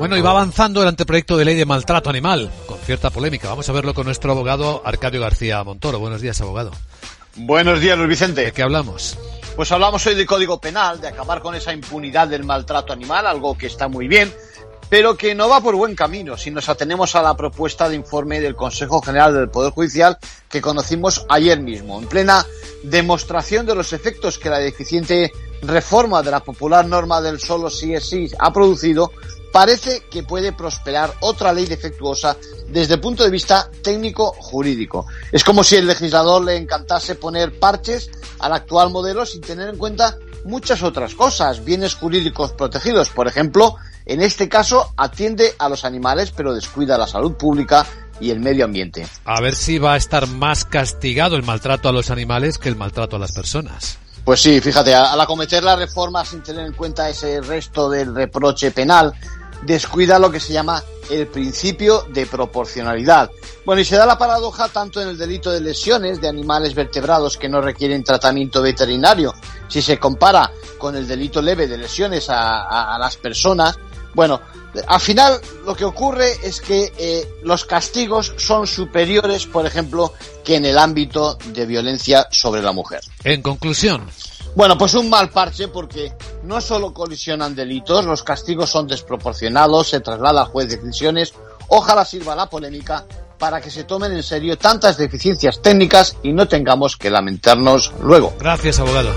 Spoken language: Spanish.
Bueno, y va avanzando el anteproyecto de ley de maltrato animal, con cierta polémica. Vamos a verlo con nuestro abogado Arcadio García Montoro. Buenos días, abogado. Buenos días, Luis Vicente. ¿De qué hablamos? Pues hablamos hoy del Código Penal, de acabar con esa impunidad del maltrato animal, algo que está muy bien, pero que no va por buen camino si nos atenemos a la propuesta de informe del Consejo General del Poder Judicial que conocimos ayer mismo, en plena demostración de los efectos que la deficiente reforma de la popular norma del solo sí es sí ha producido, parece que puede prosperar otra ley defectuosa desde el punto de vista técnico-jurídico. Es como si el legislador le encantase poner parches al actual modelo sin tener en cuenta muchas otras cosas, bienes jurídicos protegidos, por ejemplo, en este caso atiende a los animales pero descuida la salud pública y el medio ambiente. A ver si va a estar más castigado el maltrato a los animales que el maltrato a las personas. Pues sí, fíjate, al acometer la reforma sin tener en cuenta ese resto del reproche penal, descuida lo que se llama el principio de proporcionalidad. Bueno, y se da la paradoja tanto en el delito de lesiones de animales vertebrados que no requieren tratamiento veterinario, si se compara con el delito leve de lesiones a, a, las personas. Bueno, al final lo que ocurre es que eh, los castigos son superiores, por ejemplo, que en el ámbito de violencia sobre la mujer. En conclusión, bueno, pues un mal parche porque no solo colisionan delitos, los castigos son desproporcionados, se traslada al juez de decisiones. Ojalá sirva la polémica para que se tomen en serio tantas deficiencias técnicas y no tengamos que lamentarnos luego. Gracias, abogado.